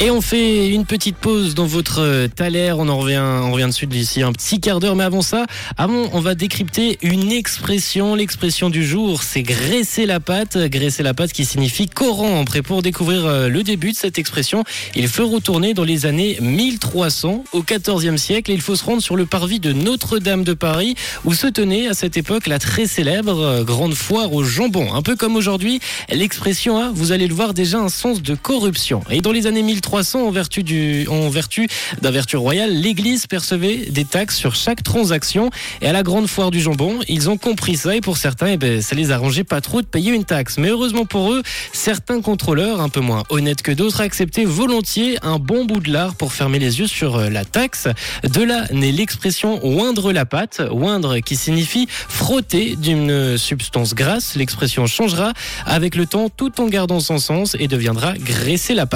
Et on fait une petite pause dans votre euh, thaler. On en revient, on revient dessus d'ici un petit quart d'heure. Mais avant ça, avant, on va décrypter une expression. L'expression du jour, c'est graisser la pâte. Graisser la pâte qui signifie corrompre. Et pour découvrir euh, le début de cette expression, il faut retourner dans les années 1300 au 14e siècle. Et il faut se rendre sur le parvis de Notre-Dame de Paris où se tenait à cette époque la très célèbre euh, grande foire au jambon. Un peu comme aujourd'hui, l'expression a, vous allez le voir, déjà un sens de corruption. Et dans les années 1300, 300 en vertu du, en vertu d'un vertu royal, l'Église percevait des taxes sur chaque transaction. Et à la grande foire du jambon, ils ont compris ça et pour certains, eh ben, ça les arrangeait pas trop de payer une taxe. Mais heureusement pour eux, certains contrôleurs, un peu moins honnêtes que d'autres, acceptaient volontiers un bon bout de lard pour fermer les yeux sur euh, la taxe. De là naît l'expression oindre la pâte, oindre qui signifie frotter d'une substance grasse. L'expression changera avec le temps tout en gardant son sens et deviendra graisser la pâte.